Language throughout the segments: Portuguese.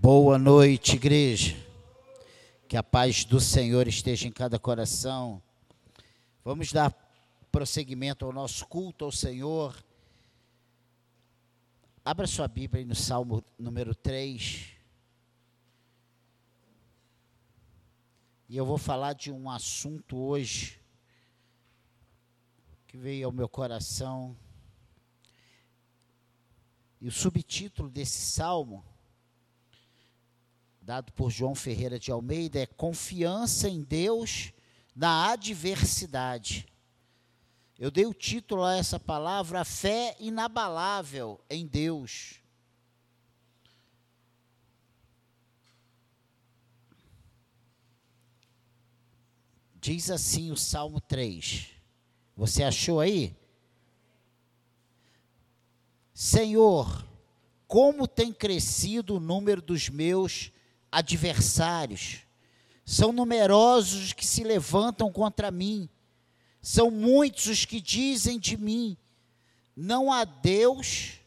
Boa noite, igreja. Que a paz do Senhor esteja em cada coração. Vamos dar prosseguimento ao nosso culto ao Senhor. Abra sua Bíblia no Salmo número 3. E eu vou falar de um assunto hoje que veio ao meu coração. E o subtítulo desse salmo dado por João Ferreira de Almeida, é Confiança em Deus na Adversidade. Eu dei o título a essa palavra, Fé Inabalável em Deus. Diz assim o Salmo 3. Você achou aí? Senhor, como tem crescido o número dos meus adversários. São numerosos os que se levantam contra mim. São muitos os que dizem de mim: não há Deus,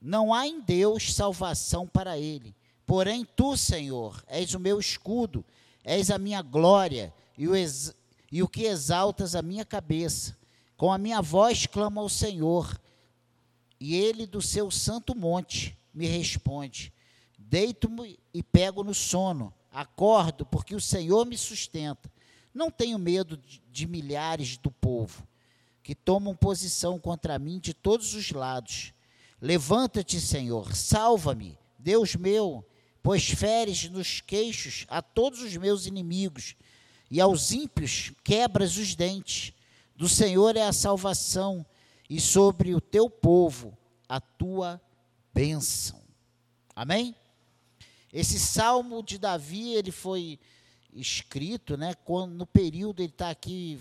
não há em Deus salvação para ele. Porém, tu, Senhor, és o meu escudo, és a minha glória e o, e o que exaltas a minha cabeça. Com a minha voz clamo ao Senhor, e ele do seu santo monte me responde. Deito-me e pego no sono. Acordo, porque o Senhor me sustenta. Não tenho medo de, de milhares do povo que tomam posição contra mim de todos os lados. Levanta-te, Senhor, salva-me, Deus meu, pois feres nos queixos a todos os meus inimigos, e aos ímpios quebras os dentes. Do Senhor é a salvação, e sobre o teu povo a tua bênção. Amém? Esse salmo de Davi, ele foi escrito, né, quando, no período ele está aqui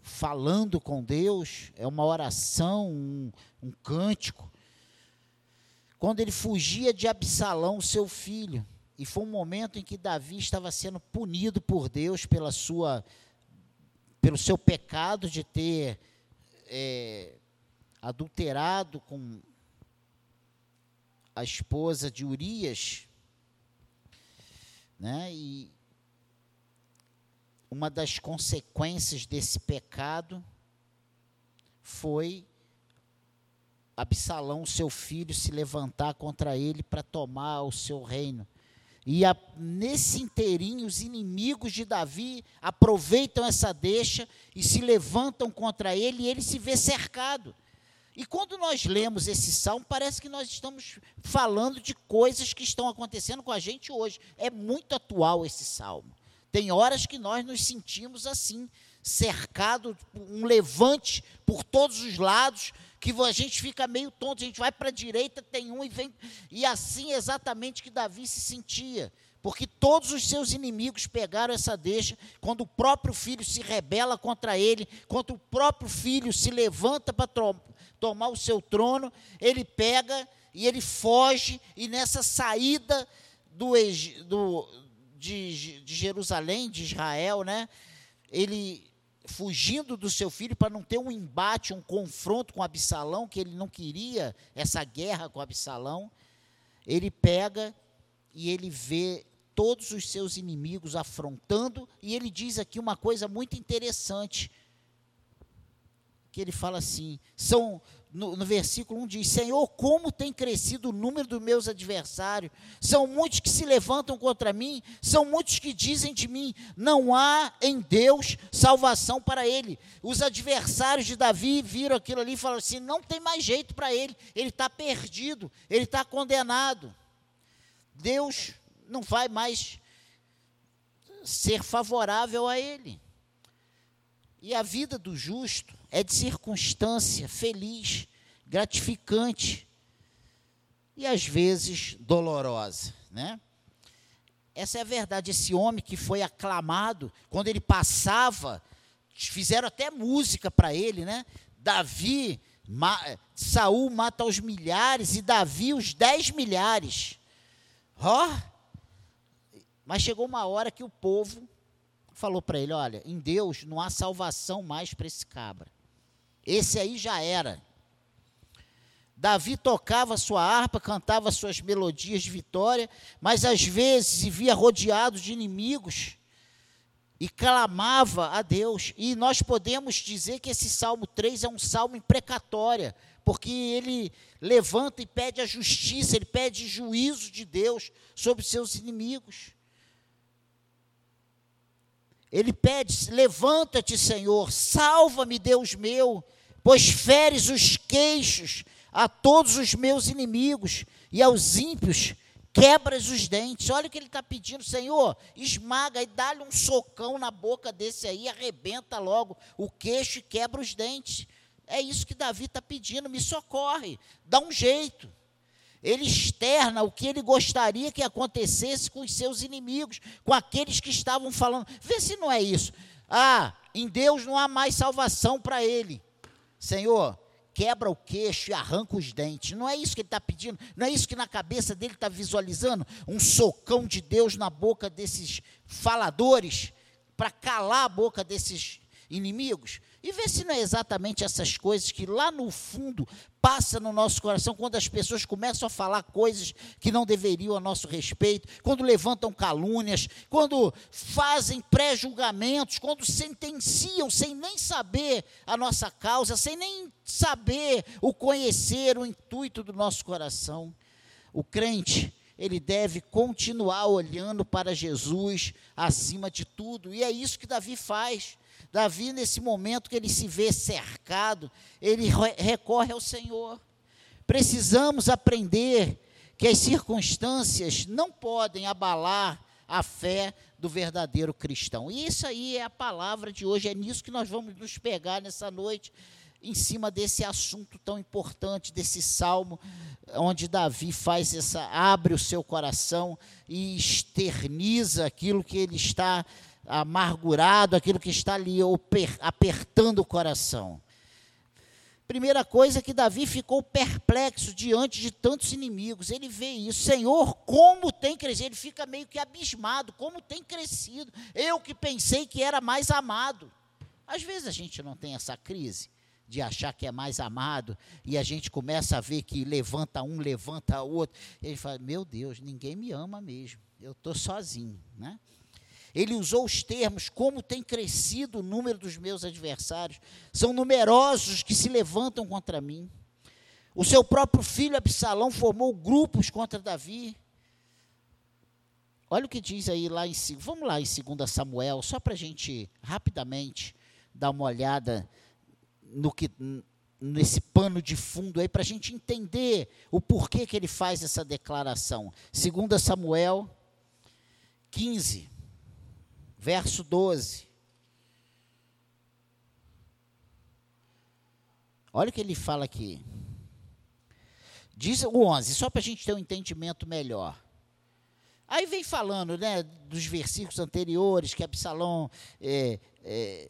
falando com Deus, é uma oração, um, um cântico. Quando ele fugia de Absalão, seu filho, e foi um momento em que Davi estava sendo punido por Deus pela sua, pelo seu pecado de ter é, adulterado com a esposa de Urias, né? E uma das consequências desse pecado foi Absalão, seu filho, se levantar contra ele para tomar o seu reino. E a, nesse inteirinho, os inimigos de Davi aproveitam essa deixa e se levantam contra ele, e ele se vê cercado. E quando nós lemos esse salmo, parece que nós estamos falando de coisas que estão acontecendo com a gente hoje. É muito atual esse salmo. Tem horas que nós nos sentimos assim, cercado, um levante por todos os lados, que a gente fica meio tonto, a gente vai para a direita, tem um e vem. E assim exatamente que Davi se sentia porque todos os seus inimigos pegaram essa deixa, quando o próprio filho se rebela contra ele, quando o próprio filho se levanta para tomar o seu trono, ele pega e ele foge, e nessa saída do, do de, de Jerusalém, de Israel, né, ele fugindo do seu filho para não ter um embate, um confronto com Absalão, que ele não queria essa guerra com Absalão, ele pega e ele vê todos os seus inimigos afrontando, e ele diz aqui uma coisa muito interessante, que ele fala assim, são, no, no, versículo 1 diz, Senhor, como tem crescido o número dos meus adversários, são muitos que se levantam contra mim, são muitos que dizem de mim, não há em Deus salvação para ele. Os adversários de Davi viram aquilo ali e falaram assim, não tem mais jeito para ele, ele está perdido, ele está condenado. Deus não vai mais ser favorável a ele. E a vida do justo é de circunstância feliz, gratificante e às vezes dolorosa, né? Essa é a verdade. Esse homem que foi aclamado, quando ele passava, fizeram até música para ele, né? Davi, Ma, Saul mata os milhares e Davi os dez milhares. Ó, oh, mas chegou uma hora que o povo falou para ele: olha, em Deus não há salvação mais para esse cabra. Esse aí já era. Davi tocava sua harpa, cantava suas melodias de vitória, mas às vezes se via rodeado de inimigos e clamava a Deus. E nós podemos dizer que esse Salmo 3 é um salmo imprecatória, porque ele levanta e pede a justiça, ele pede juízo de Deus sobre seus inimigos. Ele pede: Levanta-te, Senhor, salva-me, Deus meu, pois feres os queixos a todos os meus inimigos e aos ímpios quebras os dentes. Olha o que ele está pedindo, Senhor, esmaga e dá-lhe um socão na boca desse aí, arrebenta logo o queixo e quebra os dentes. É isso que Davi está pedindo, me socorre, dá um jeito. Ele externa o que ele gostaria que acontecesse com os seus inimigos, com aqueles que estavam falando. Vê se não é isso. Ah, em Deus não há mais salvação para ele. Senhor, quebra o queixo e arranca os dentes. Não é isso que ele está pedindo, não é isso que na cabeça dele está visualizando? Um socão de Deus na boca desses faladores, para calar a boca desses inimigos. E vê se não é exatamente essas coisas que lá no fundo passa no nosso coração quando as pessoas começam a falar coisas que não deveriam a nosso respeito, quando levantam calúnias, quando fazem pré-julgamentos, quando sentenciam sem nem saber a nossa causa, sem nem saber o conhecer o intuito do nosso coração. O crente, ele deve continuar olhando para Jesus acima de tudo, e é isso que Davi faz. Davi, nesse momento que ele se vê cercado, ele recorre ao Senhor. Precisamos aprender que as circunstâncias não podem abalar a fé do verdadeiro cristão. E isso aí é a palavra de hoje, é nisso que nós vamos nos pegar nessa noite, em cima desse assunto tão importante, desse salmo, onde Davi faz essa, abre o seu coração e externiza aquilo que ele está amargurado, aquilo que está ali apertando o coração. Primeira coisa é que Davi ficou perplexo diante de tantos inimigos. Ele vê isso, Senhor, como tem crescido. Ele fica meio que abismado, como tem crescido. Eu que pensei que era mais amado. Às vezes a gente não tem essa crise de achar que é mais amado e a gente começa a ver que levanta um, levanta outro. Ele fala: Meu Deus, ninguém me ama mesmo. Eu estou sozinho, né? Ele usou os termos como tem crescido o número dos meus adversários. São numerosos que se levantam contra mim. O seu próprio filho Absalão formou grupos contra Davi. Olha o que diz aí lá em vamos lá em 2 Samuel, só para a gente rapidamente dar uma olhada no que nesse pano de fundo aí para a gente entender o porquê que ele faz essa declaração. 2 Samuel 15 verso 12. Olha o que ele fala aqui. Diz o 11, só para a gente ter um entendimento melhor. Aí vem falando né, dos versículos anteriores, que Absalão é, é,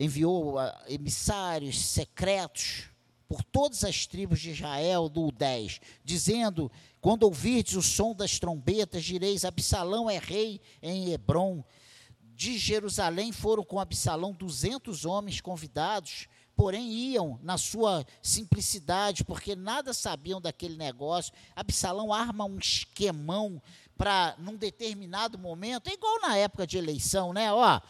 enviou emissários secretos por todas as tribos de Israel, do 10, dizendo: Quando ouvirdes o som das trombetas, direis: Absalão é rei em Hebron de Jerusalém foram com Absalão 200 homens convidados, porém iam na sua simplicidade, porque nada sabiam daquele negócio. Absalão arma um esquemão para, num determinado momento, é igual na época de eleição, né? Ó,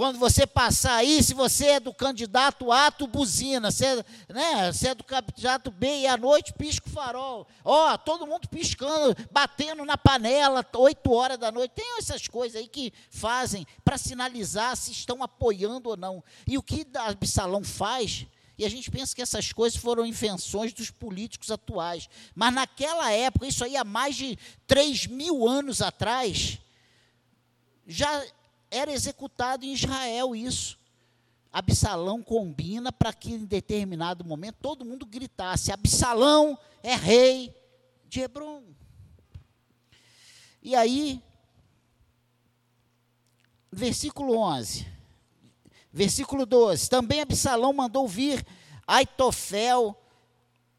quando você passar aí, se você é do candidato A, tu buzina. Se é, né, se é do candidato B e à noite pisca o farol. Ó, todo mundo piscando, batendo na panela, 8 horas da noite. Tem essas coisas aí que fazem para sinalizar se estão apoiando ou não. E o que Absalão faz e a gente pensa que essas coisas foram invenções dos políticos atuais. Mas naquela época, isso aí há mais de 3 mil anos atrás, já era executado em Israel isso. Absalão combina para que em determinado momento todo mundo gritasse: Absalão é rei de Hebron. E aí, versículo 11, versículo 12: Também Absalão mandou vir Aitofel,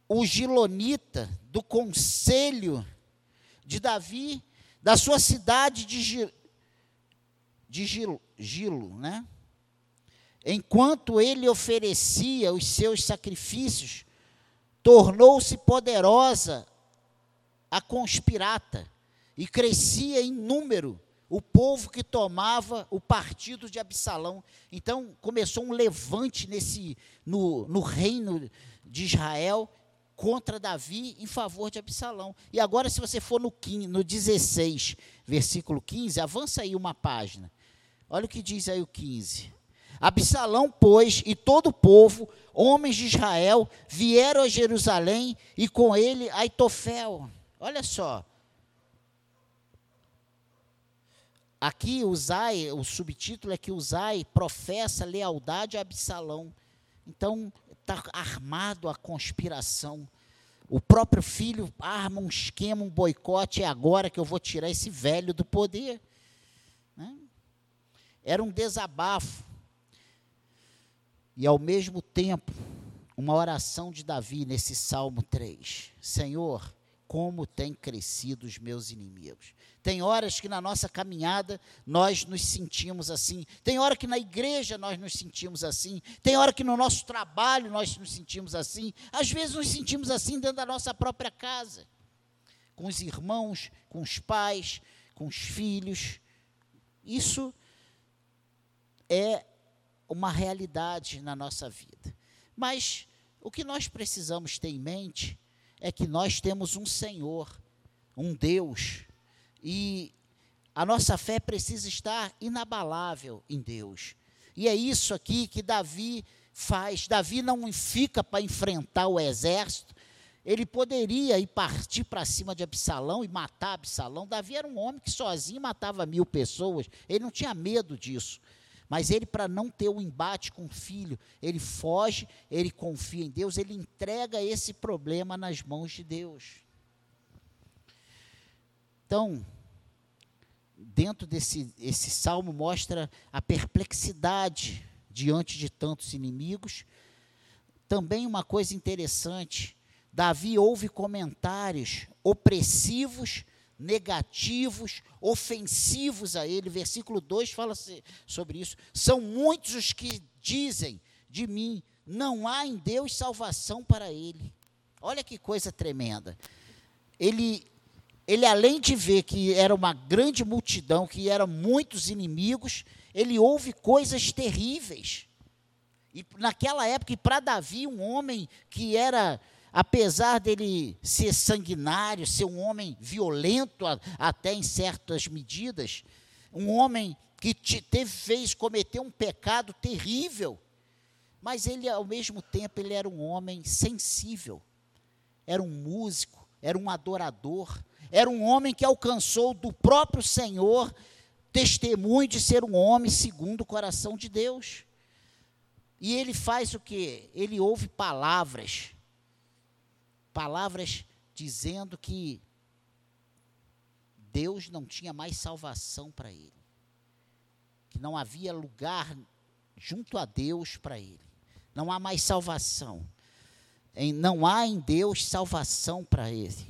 o Gilonita, do conselho de Davi, da sua cidade de de Gilo, Gilo né? Enquanto ele oferecia os seus sacrifícios tornou-se poderosa a conspirata e crescia em número o povo que tomava o partido de Absalão. Então começou um levante nesse no, no reino de Israel contra Davi em favor de Absalão. E agora, se você for no, 15, no 16, versículo 15, avança aí uma página. Olha o que diz aí o 15. Absalão, pois, e todo o povo, homens de Israel, vieram a Jerusalém e com ele Aitofel. Olha só. Aqui Uzai, o subtítulo é que Uzai professa lealdade a Absalão. Então, está armado a conspiração. O próprio filho arma um esquema, um boicote, é agora que eu vou tirar esse velho do poder. Era um desabafo. E ao mesmo tempo, uma oração de Davi nesse Salmo 3. Senhor, como têm crescido os meus inimigos. Tem horas que na nossa caminhada nós nos sentimos assim. Tem hora que na igreja nós nos sentimos assim. Tem hora que no nosso trabalho nós nos sentimos assim. Às vezes nos sentimos assim dentro da nossa própria casa. Com os irmãos, com os pais, com os filhos. Isso é uma realidade na nossa vida. Mas o que nós precisamos ter em mente é que nós temos um Senhor, um Deus, e a nossa fé precisa estar inabalável em Deus. E é isso aqui que Davi faz. Davi não fica para enfrentar o exército. Ele poderia ir partir para cima de Absalão e matar Absalão. Davi era um homem que sozinho matava mil pessoas. Ele não tinha medo disso. Mas ele, para não ter o um embate com o filho, ele foge, ele confia em Deus, ele entrega esse problema nas mãos de Deus. Então, dentro desse esse salmo mostra a perplexidade diante de tantos inimigos. Também uma coisa interessante, Davi ouve comentários opressivos negativos, ofensivos a ele. Versículo 2 fala sobre isso. São muitos os que dizem de mim: não há em Deus salvação para ele. Olha que coisa tremenda. Ele, ele além de ver que era uma grande multidão, que eram muitos inimigos, ele ouve coisas terríveis. E naquela época, para Davi, um homem que era apesar dele ser sanguinário, ser um homem violento a, até em certas medidas, um homem que te, teve, fez cometer um pecado terrível, mas ele, ao mesmo tempo, ele era um homem sensível, era um músico, era um adorador, era um homem que alcançou do próprio Senhor testemunho de ser um homem segundo o coração de Deus. E ele faz o que? Ele ouve palavras palavras dizendo que Deus não tinha mais salvação para ele, que não havia lugar junto a Deus para ele, não há mais salvação, não há em Deus salvação para ele.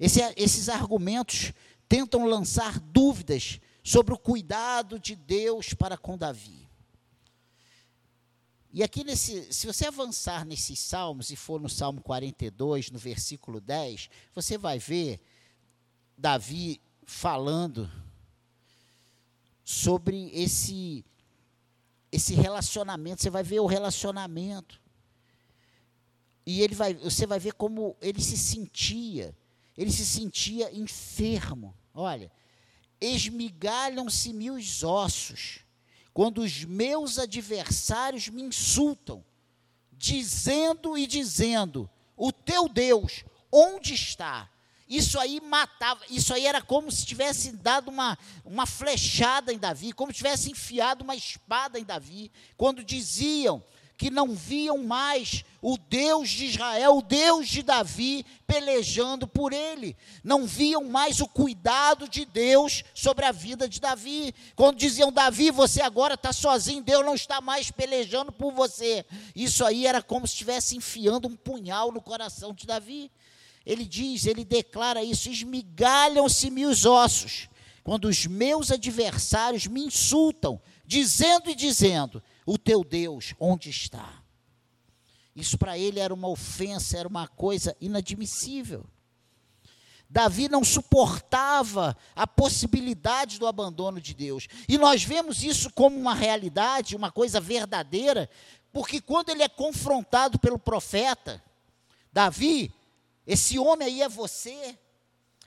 Esse, esses argumentos tentam lançar dúvidas sobre o cuidado de Deus para com Davi. E aqui, nesse, se você avançar nesses salmos e for no Salmo 42, no versículo 10, você vai ver Davi falando sobre esse, esse relacionamento. Você vai ver o relacionamento. E ele vai, você vai ver como ele se sentia. Ele se sentia enfermo. Olha, esmigalham-se-me os ossos quando os meus adversários me insultam, dizendo e dizendo: O teu Deus, onde está? Isso aí matava, isso aí era como se tivesse dado uma, uma flechada em Davi, como se tivesse enfiado uma espada em Davi, quando diziam: que não viam mais o Deus de Israel, o Deus de Davi, pelejando por ele. Não viam mais o cuidado de Deus sobre a vida de Davi. Quando diziam, Davi, você agora está sozinho, Deus não está mais pelejando por você. Isso aí era como se estivesse enfiando um punhal no coração de Davi. Ele diz, ele declara isso: esmigalham-se-me os ossos, quando os meus adversários me insultam, dizendo e dizendo: o teu Deus onde está? Isso para ele era uma ofensa, era uma coisa inadmissível. Davi não suportava a possibilidade do abandono de Deus. E nós vemos isso como uma realidade, uma coisa verdadeira, porque quando ele é confrontado pelo profeta, Davi, esse homem aí é você.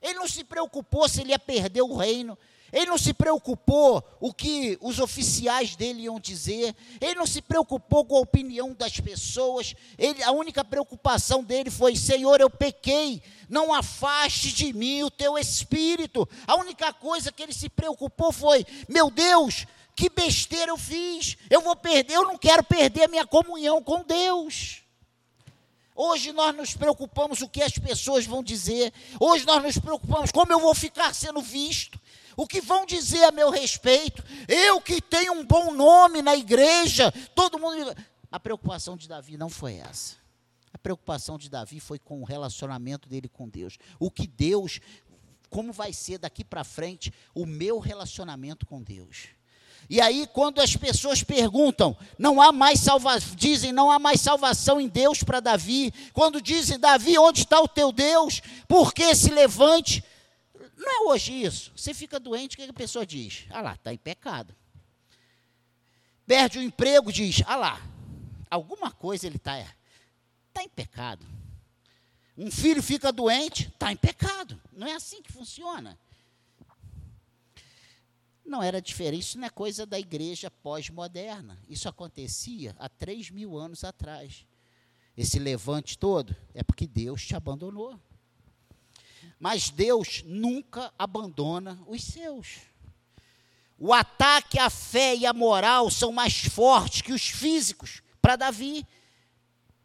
Ele não se preocupou se ele ia perder o reino. Ele não se preocupou o que os oficiais dele iam dizer. Ele não se preocupou com a opinião das pessoas. Ele, a única preocupação dele foi: Senhor, eu pequei. Não afaste de mim o teu espírito. A única coisa que ele se preocupou foi: Meu Deus, que besteira eu fiz. Eu vou perder. Eu não quero perder a minha comunhão com Deus. Hoje nós nos preocupamos o que as pessoas vão dizer. Hoje nós nos preocupamos como eu vou ficar sendo visto o que vão dizer a meu respeito, eu que tenho um bom nome na igreja, todo mundo. A preocupação de Davi não foi essa. A preocupação de Davi foi com o relacionamento dele com Deus. O que Deus, como vai ser daqui para frente o meu relacionamento com Deus. E aí, quando as pessoas perguntam, não há mais salvação, dizem, não há mais salvação em Deus para Davi. Quando dizem, Davi, onde está o teu Deus? Por que se levante? Não é hoje isso. Você fica doente, o que a pessoa diz? Ah lá, está em pecado. Perde o emprego, diz, ah lá, alguma coisa ele está tá em pecado. Um filho fica doente, está em pecado. Não é assim que funciona. Não era diferente, isso não é coisa da igreja pós-moderna. Isso acontecia há três mil anos atrás. Esse levante todo é porque Deus te abandonou. Mas Deus nunca abandona os seus. O ataque à fé e à moral são mais fortes que os físicos para Davi.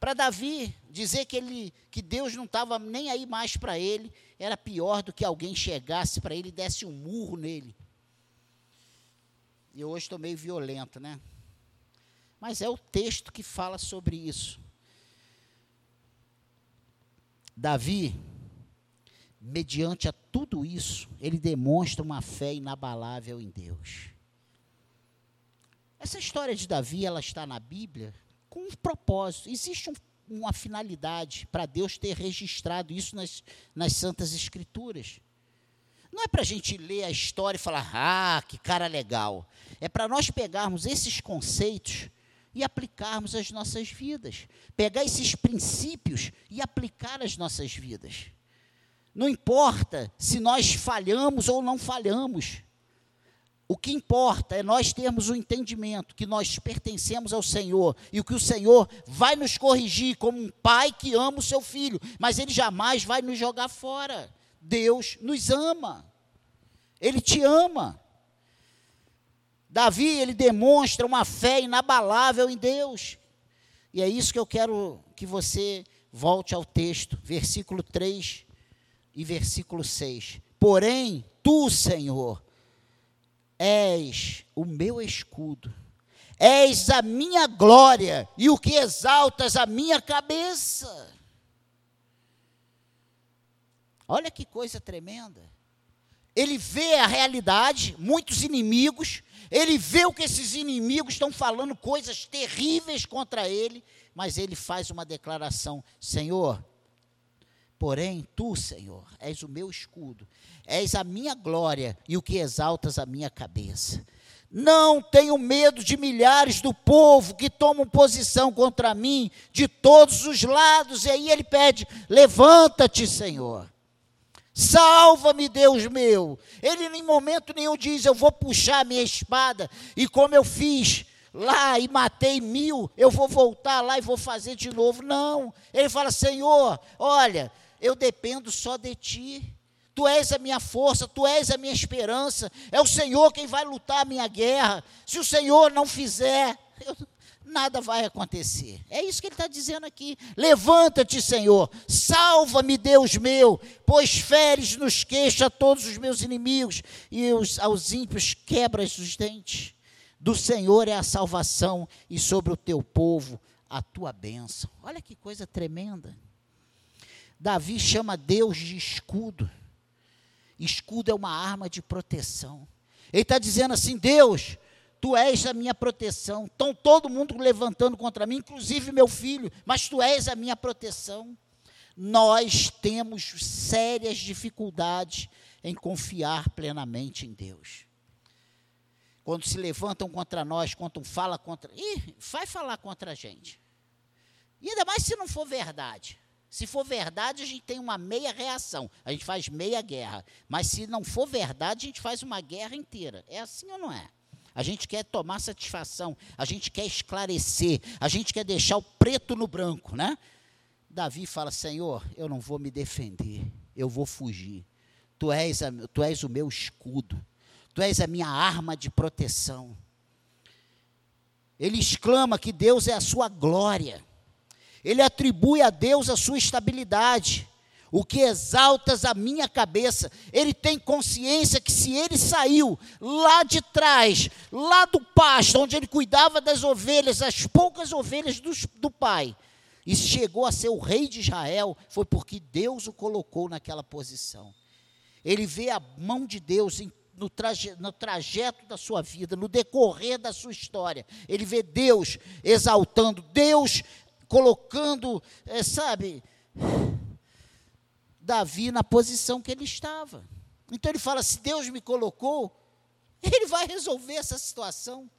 Para Davi dizer que ele que Deus não estava nem aí mais para ele, era pior do que alguém chegasse para ele e desse um murro nele. E hoje estou meio violento, né? Mas é o texto que fala sobre isso. Davi mediante a tudo isso, ele demonstra uma fé inabalável em Deus. Essa história de Davi, ela está na Bíblia com um propósito. Existe um, uma finalidade para Deus ter registrado isso nas, nas Santas Escrituras. Não é para a gente ler a história e falar, ah, que cara legal. É para nós pegarmos esses conceitos e aplicarmos às nossas vidas. Pegar esses princípios e aplicar às nossas vidas. Não importa se nós falhamos ou não falhamos. O que importa é nós termos o entendimento que nós pertencemos ao Senhor e que o Senhor vai nos corrigir como um pai que ama o seu filho, mas ele jamais vai nos jogar fora. Deus nos ama. Ele te ama. Davi, ele demonstra uma fé inabalável em Deus. E é isso que eu quero que você volte ao texto, versículo 3 e versículo 6. Porém, tu, Senhor, és o meu escudo, és a minha glória e o que exaltas a minha cabeça. Olha que coisa tremenda. Ele vê a realidade, muitos inimigos, ele vê o que esses inimigos estão falando, coisas terríveis contra ele, mas ele faz uma declaração: Senhor, Porém, tu, Senhor, és o meu escudo, és a minha glória e o que exaltas a minha cabeça. Não tenho medo de milhares do povo que tomam posição contra mim de todos os lados. E aí ele pede: levanta-te, Senhor. Salva-me, Deus meu. Ele em momento nenhum diz: Eu vou puxar a minha espada, e como eu fiz lá e matei mil, eu vou voltar lá e vou fazer de novo. Não. Ele fala: Senhor, olha, eu dependo só de ti. Tu és a minha força, tu és a minha esperança. É o Senhor quem vai lutar a minha guerra. Se o Senhor não fizer, eu, nada vai acontecer. É isso que ele está dizendo aqui. Levanta-te, Senhor. Salva-me, Deus meu, pois feres nos queixos a todos os meus inimigos e os, aos ímpios quebras os dentes. Do Senhor é a salvação e sobre o teu povo a tua bênção. Olha que coisa tremenda. Davi chama Deus de escudo. Escudo é uma arma de proteção. Ele está dizendo assim: Deus, Tu és a minha proteção. Estão todo mundo levantando contra mim, inclusive meu filho, mas tu és a minha proteção. Nós temos sérias dificuldades em confiar plenamente em Deus. Quando se levantam contra nós, quando fala contra. Ih, vai falar contra a gente. E ainda mais se não for verdade. Se for verdade, a gente tem uma meia reação, a gente faz meia guerra. Mas se não for verdade, a gente faz uma guerra inteira. É assim ou não é? A gente quer tomar satisfação, a gente quer esclarecer, a gente quer deixar o preto no branco, né? Davi fala: Senhor, eu não vou me defender, eu vou fugir. Tu és, a, tu és o meu escudo, tu és a minha arma de proteção. Ele exclama que Deus é a sua glória. Ele atribui a Deus a sua estabilidade, o que exaltas a minha cabeça. Ele tem consciência que se ele saiu lá de trás, lá do pasto, onde ele cuidava das ovelhas, as poucas ovelhas do, do pai, e chegou a ser o rei de Israel, foi porque Deus o colocou naquela posição. Ele vê a mão de Deus em no, traje, no, trajeto da sua vida, no decorrer da sua história. Ele vê Deus exaltando, Deus colocando, é, sabe, Davi na posição que ele estava. Então ele fala: se Deus me colocou, ele vai resolver essa situação.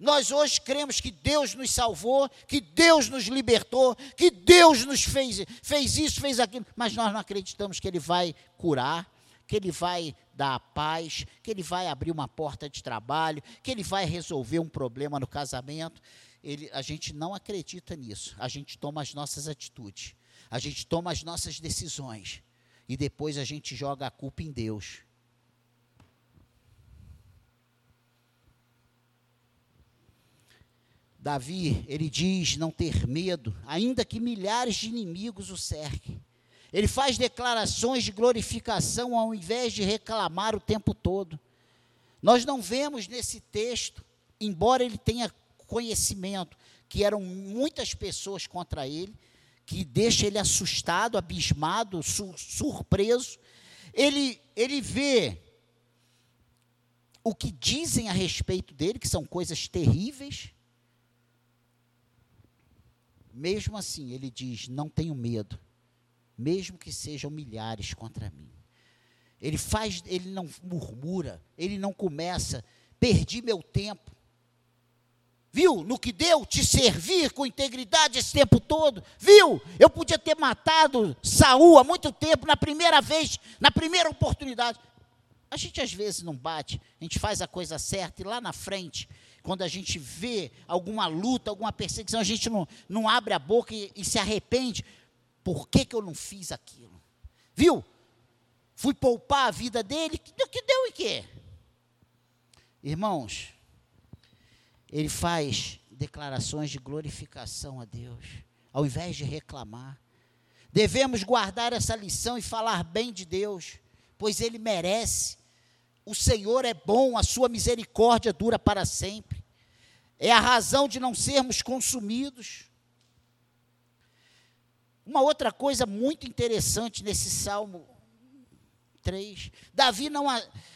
Nós hoje cremos que Deus nos salvou, que Deus nos libertou, que Deus nos fez, fez isso, fez aquilo, mas nós não acreditamos que Ele vai curar, que Ele vai dar paz, que Ele vai abrir uma porta de trabalho, que Ele vai resolver um problema no casamento ele, a gente não acredita nisso. A gente toma as nossas atitudes, a gente toma as nossas decisões e depois a gente joga a culpa em Deus. Davi, ele diz não ter medo, ainda que milhares de inimigos o cerquem. Ele faz declarações de glorificação ao invés de reclamar o tempo todo. Nós não vemos nesse texto, embora ele tenha conhecimento que eram muitas pessoas contra ele, que deixa ele assustado, abismado, su surpreso. Ele, ele vê o que dizem a respeito dele, que são coisas terríveis. Mesmo assim, ele diz: Não tenho medo, mesmo que sejam milhares contra mim. Ele faz, ele não murmura, ele não começa, perdi meu tempo, Viu no que deu te servir com integridade esse tempo todo? Viu? Eu podia ter matado Saul há muito tempo, na primeira vez, na primeira oportunidade. A gente às vezes não bate, a gente faz a coisa certa e lá na frente, quando a gente vê alguma luta, alguma perseguição, a gente não, não abre a boca e, e se arrepende. Por que, que eu não fiz aquilo? Viu? Fui poupar a vida dele, que, que deu em quê? Irmãos, ele faz declarações de glorificação a Deus, ao invés de reclamar. Devemos guardar essa lição e falar bem de Deus, pois Ele merece. O Senhor é bom, a sua misericórdia dura para sempre. É a razão de não sermos consumidos. Uma outra coisa muito interessante nesse salmo 3. Davi não,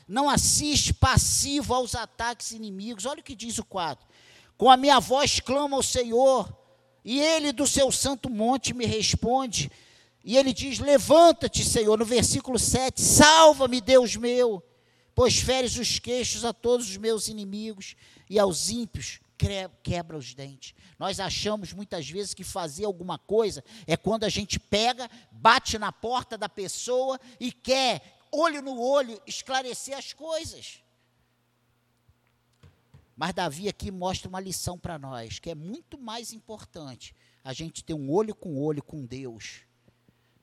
não assiste passivo aos ataques inimigos. Olha o que diz o 4. Com a minha voz clamo ao Senhor, e ele do seu santo monte me responde. E ele diz: Levanta-te, Senhor, no versículo 7, salva-me, Deus meu, pois feres os queixos a todos os meus inimigos e aos ímpios quebra os dentes. Nós achamos muitas vezes que fazer alguma coisa é quando a gente pega, bate na porta da pessoa e quer, olho no olho, esclarecer as coisas. Mas Davi aqui mostra uma lição para nós, que é muito mais importante a gente ter um olho com olho com Deus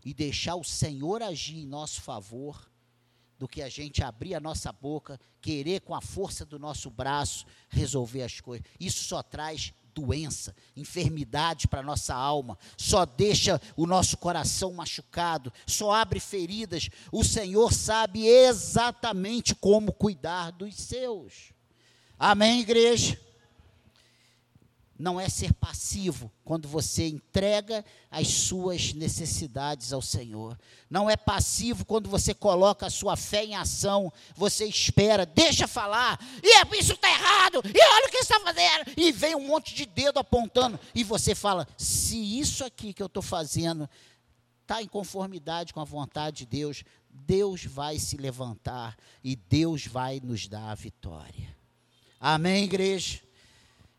e deixar o Senhor agir em nosso favor, do que a gente abrir a nossa boca, querer com a força do nosso braço resolver as coisas. Isso só traz doença, enfermidade para nossa alma, só deixa o nosso coração machucado, só abre feridas. O Senhor sabe exatamente como cuidar dos seus. Amém, igreja? não é ser passivo quando você entrega as suas necessidades ao Senhor. Não é passivo quando você coloca a sua fé em ação. Você espera, deixa falar, e é, isso está errado, e olha o que está fazendo. E vem um monte de dedo apontando. E você fala: se isso aqui que eu estou fazendo está em conformidade com a vontade de Deus, Deus vai se levantar e Deus vai nos dar a vitória. Amém, igreja?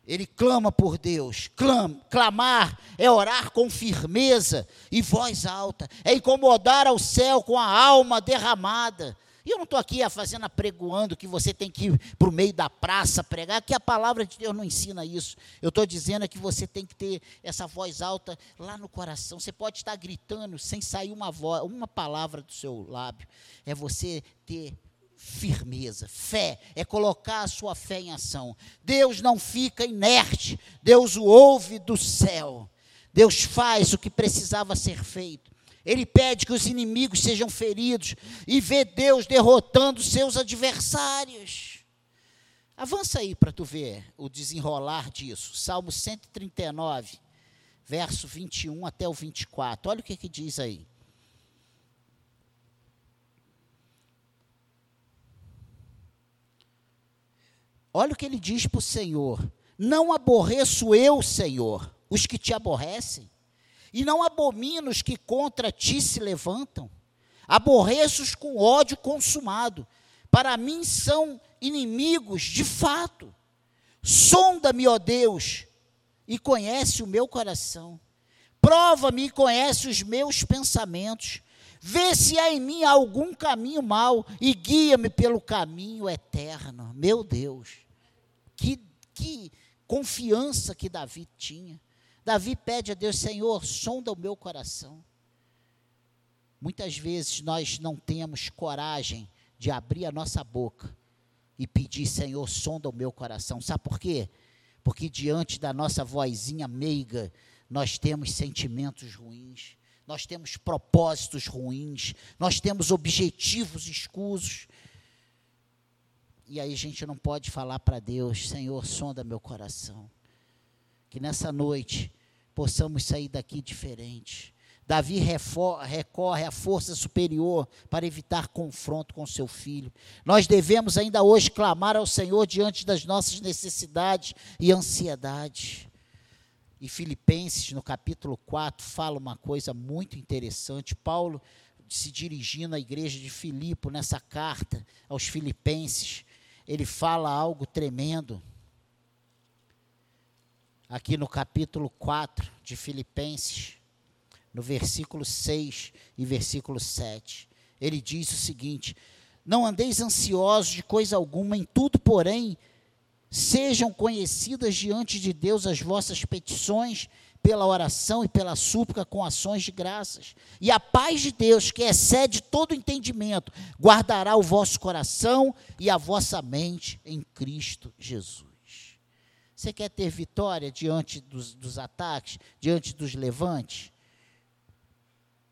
Ele clama por Deus. Clama, clamar é orar com firmeza e voz alta, é incomodar ao céu com a alma derramada. E eu não estou aqui fazendo apregoando que você tem que ir para o meio da praça pregar, que a palavra de Deus não ensina isso. Eu estou dizendo que você tem que ter essa voz alta lá no coração. Você pode estar gritando sem sair uma, voz, uma palavra do seu lábio. É você ter firmeza, fé, é colocar a sua fé em ação. Deus não fica inerte, Deus o ouve do céu. Deus faz o que precisava ser feito. Ele pede que os inimigos sejam feridos e vê Deus derrotando seus adversários. Avança aí para tu ver o desenrolar disso. Salmo 139, verso 21 até o 24. Olha o que, que diz aí. Olha o que ele diz para o Senhor: Não aborreço eu, Senhor, os que te aborrecem, e não abomino os que contra ti se levantam. Aborreço-os com ódio consumado. Para mim são inimigos de fato. Sonda-me, ó Deus, e conhece o meu coração. Prova-me e conhece os meus pensamentos. Vê se há em mim algum caminho mau e guia-me pelo caminho eterno. Meu Deus. Que, que confiança que Davi tinha. Davi pede a Deus, Senhor, sonda o meu coração. Muitas vezes nós não temos coragem de abrir a nossa boca e pedir, Senhor, sonda o meu coração. Sabe por quê? Porque diante da nossa vozinha meiga, nós temos sentimentos ruins, nós temos propósitos ruins, nós temos objetivos escusos, e aí a gente não pode falar para Deus, Senhor, sonda meu coração. Que nessa noite possamos sair daqui diferente. Davi recorre à força superior para evitar confronto com seu filho. Nós devemos ainda hoje clamar ao Senhor diante das nossas necessidades e ansiedades. E Filipenses, no capítulo 4, fala uma coisa muito interessante. Paulo, se dirigindo à igreja de Filipe, nessa carta aos Filipenses, ele fala algo tremendo. Aqui no capítulo 4 de Filipenses, no versículo 6 e versículo 7. Ele diz o seguinte: Não andeis ansiosos de coisa alguma, em tudo, porém, sejam conhecidas diante de Deus as vossas petições pela oração e pela súplica com ações de graças. E a paz de Deus, que excede todo entendimento, guardará o vosso coração e a vossa mente em Cristo Jesus. Você quer ter vitória diante dos, dos ataques, diante dos levantes?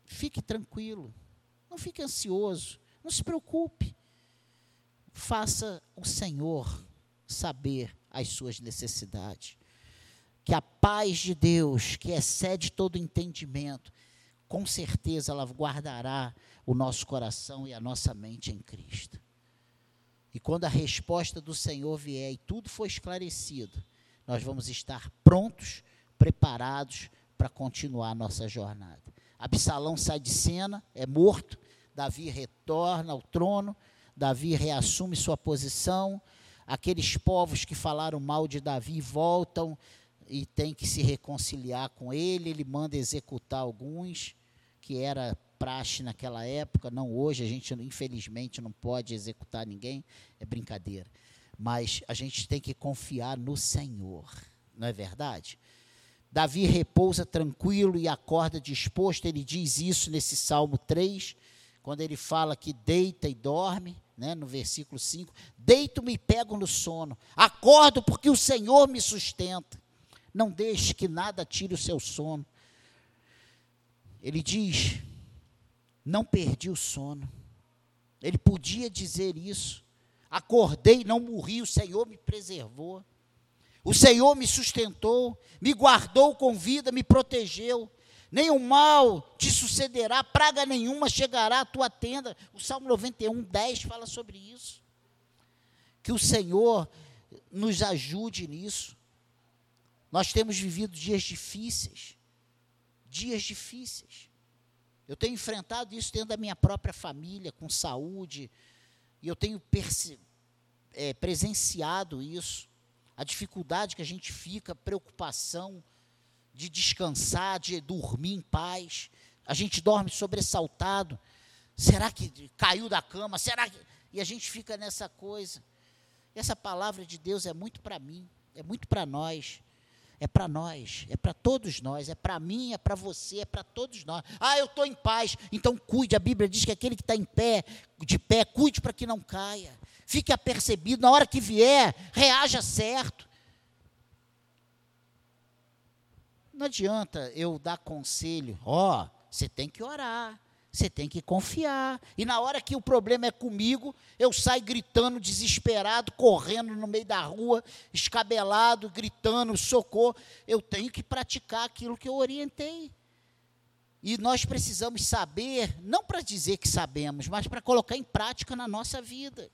Fique tranquilo, não fique ansioso, não se preocupe. Faça o Senhor saber as suas necessidades que a paz de Deus, que excede todo entendimento, com certeza ela guardará o nosso coração e a nossa mente em Cristo. E quando a resposta do Senhor vier e tudo for esclarecido, nós vamos estar prontos, preparados para continuar nossa jornada. Absalão sai de cena, é morto, Davi retorna ao trono, Davi reassume sua posição, aqueles povos que falaram mal de Davi voltam e tem que se reconciliar com ele, ele manda executar alguns, que era praxe naquela época, não hoje, a gente infelizmente não pode executar ninguém, é brincadeira. Mas a gente tem que confiar no Senhor, não é verdade? Davi repousa tranquilo e acorda disposto, ele diz isso nesse Salmo 3, quando ele fala que deita e dorme, né, no versículo 5, deito-me e pego no sono, acordo porque o Senhor me sustenta. Não deixe que nada tire o seu sono. Ele diz: Não perdi o sono. Ele podia dizer isso. Acordei, não morri, o Senhor me preservou. O Senhor me sustentou, me guardou com vida, me protegeu. Nenhum mal te sucederá, praga nenhuma chegará à tua tenda. O Salmo 91, 10 fala sobre isso. Que o Senhor nos ajude nisso. Nós temos vivido dias difíceis. Dias difíceis. Eu tenho enfrentado isso dentro da minha própria família, com saúde, e eu tenho é, presenciado isso. A dificuldade que a gente fica, preocupação de descansar, de dormir em paz. A gente dorme sobressaltado. Será que caiu da cama? Será que. E a gente fica nessa coisa. Essa palavra de Deus é muito para mim, é muito para nós. É para nós, é para todos nós, é para mim, é para você, é para todos nós. Ah, eu estou em paz, então cuide. A Bíblia diz que aquele que está em pé, de pé, cuide para que não caia. Fique apercebido, na hora que vier, reaja certo. Não adianta eu dar conselho, ó, oh, você tem que orar, você tem que confiar. E na hora que o problema é comigo, eu saio gritando, desesperado, correndo no meio da rua, escabelado, gritando, socorro. Eu tenho que praticar aquilo que eu orientei. E nós precisamos saber, não para dizer que sabemos, mas para colocar em prática na nossa vida.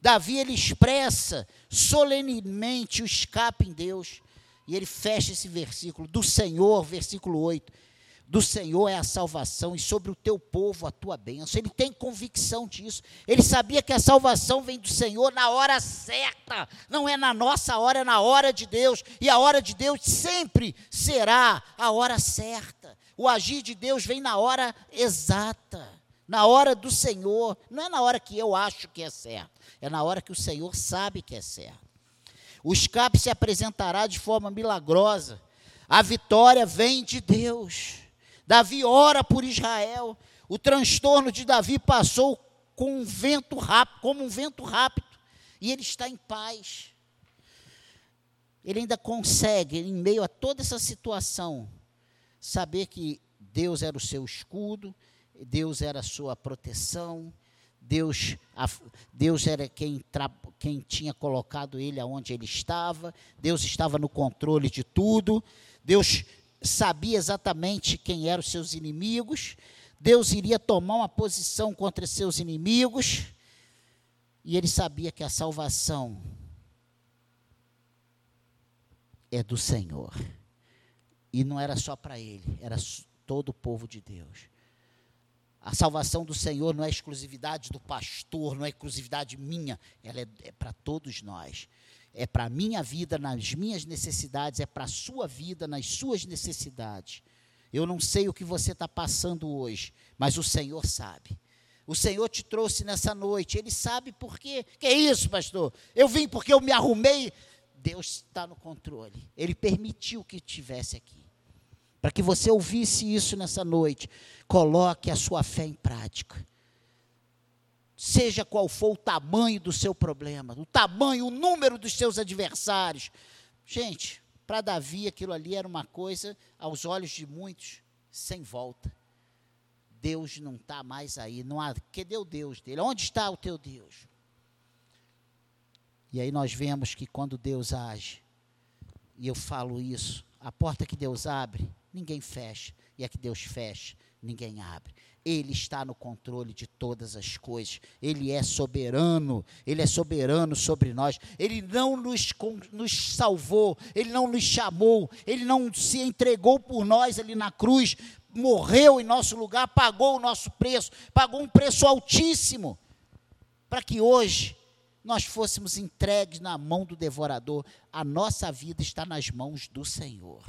Davi ele expressa solenemente o escape em Deus. E ele fecha esse versículo do Senhor, versículo 8 do Senhor é a salvação e sobre o teu povo a tua bênção. Ele tem convicção disso. Ele sabia que a salvação vem do Senhor na hora certa, não é na nossa hora, é na hora de Deus. E a hora de Deus sempre será a hora certa. O agir de Deus vem na hora exata, na hora do Senhor. Não é na hora que eu acho que é certo, é na hora que o Senhor sabe que é certo. O escape se apresentará de forma milagrosa. A vitória vem de Deus. Davi ora por Israel. O transtorno de Davi passou com um vento rápido, como um vento rápido, e ele está em paz. Ele ainda consegue, em meio a toda essa situação, saber que Deus era o seu escudo, Deus era a sua proteção, Deus, Deus era quem, quem tinha colocado ele aonde ele estava, Deus estava no controle de tudo, Deus sabia exatamente quem eram os seus inimigos, Deus iria tomar uma posição contra seus inimigos, e ele sabia que a salvação é do Senhor. E não era só para ele, era todo o povo de Deus. A salvação do Senhor não é exclusividade do pastor, não é exclusividade minha, ela é, é para todos nós é para a minha vida, nas minhas necessidades, é para a sua vida, nas suas necessidades. Eu não sei o que você está passando hoje, mas o Senhor sabe. O Senhor te trouxe nessa noite, Ele sabe por quê. Que é isso, pastor? Eu vim porque eu me arrumei. Deus está no controle. Ele permitiu que estivesse aqui. Para que você ouvisse isso nessa noite, coloque a sua fé em prática seja qual for o tamanho do seu problema, o tamanho, o número dos seus adversários. Gente, para Davi aquilo ali era uma coisa, aos olhos de muitos, sem volta. Deus não está mais aí, não há, cadê o Deus dele? Onde está o teu Deus? E aí nós vemos que quando Deus age, e eu falo isso, a porta que Deus abre, ninguém fecha, e a que Deus fecha, ninguém abre. Ele está no controle de todas as coisas. Ele é soberano. Ele é soberano sobre nós. Ele não nos, nos salvou. Ele não nos chamou. Ele não se entregou por nós ali na cruz. Morreu em nosso lugar. Pagou o nosso preço. Pagou um preço altíssimo. Para que hoje nós fôssemos entregues na mão do devorador. A nossa vida está nas mãos do Senhor.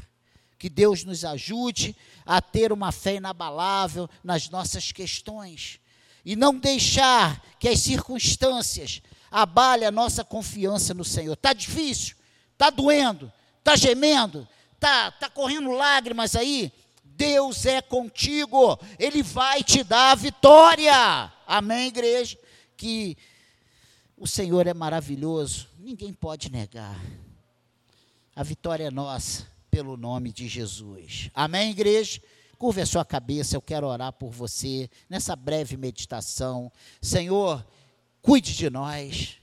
Que Deus nos ajude a ter uma fé inabalável nas nossas questões e não deixar que as circunstâncias abalem a nossa confiança no Senhor. Está difícil, está doendo, está gemendo, está tá correndo lágrimas aí. Deus é contigo, Ele vai te dar a vitória. Amém, igreja? Que o Senhor é maravilhoso, ninguém pode negar. A vitória é nossa pelo nome de Jesus. Amém, igreja? Curve a sua cabeça, eu quero orar por você nessa breve meditação. Senhor, cuide de nós.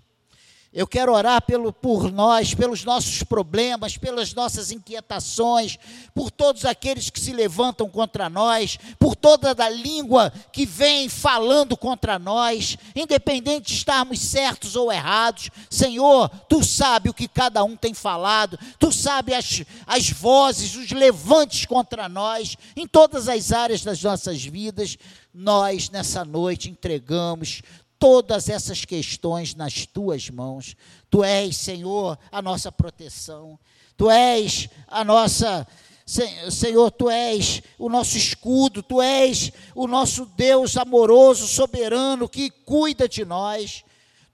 Eu quero orar pelo, por nós, pelos nossos problemas, pelas nossas inquietações, por todos aqueles que se levantam contra nós, por toda a língua que vem falando contra nós, independente de estarmos certos ou errados. Senhor, tu sabe o que cada um tem falado, tu sabe as, as vozes, os levantes contra nós, em todas as áreas das nossas vidas. Nós, nessa noite, entregamos todas essas questões nas tuas mãos. Tu és, Senhor, a nossa proteção. Tu és a nossa. Senhor, tu és o nosso escudo, tu és o nosso Deus amoroso, soberano, que cuida de nós.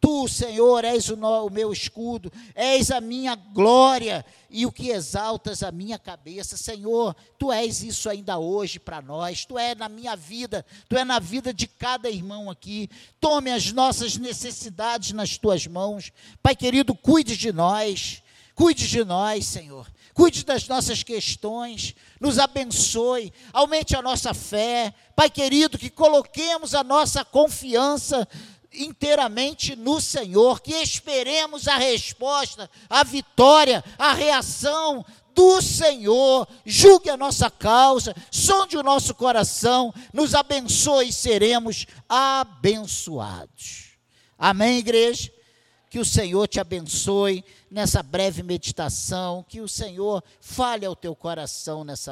Tu, Senhor, és o, no, o, meu escudo, és a minha glória e o que exaltas a minha cabeça. Senhor, tu és isso ainda hoje para nós, tu é na minha vida, tu é na vida de cada irmão aqui. Tome as nossas necessidades nas tuas mãos. Pai querido, cuide de nós, cuide de nós, Senhor. Cuide das nossas questões, nos abençoe, aumente a nossa fé. Pai querido, que coloquemos a nossa confiança inteiramente no Senhor, que esperemos a resposta, a vitória, a reação do Senhor, julgue a nossa causa, sonde o nosso coração, nos abençoe e seremos abençoados. Amém, igreja? Que o Senhor te abençoe nessa breve meditação, que o Senhor fale ao teu coração nessa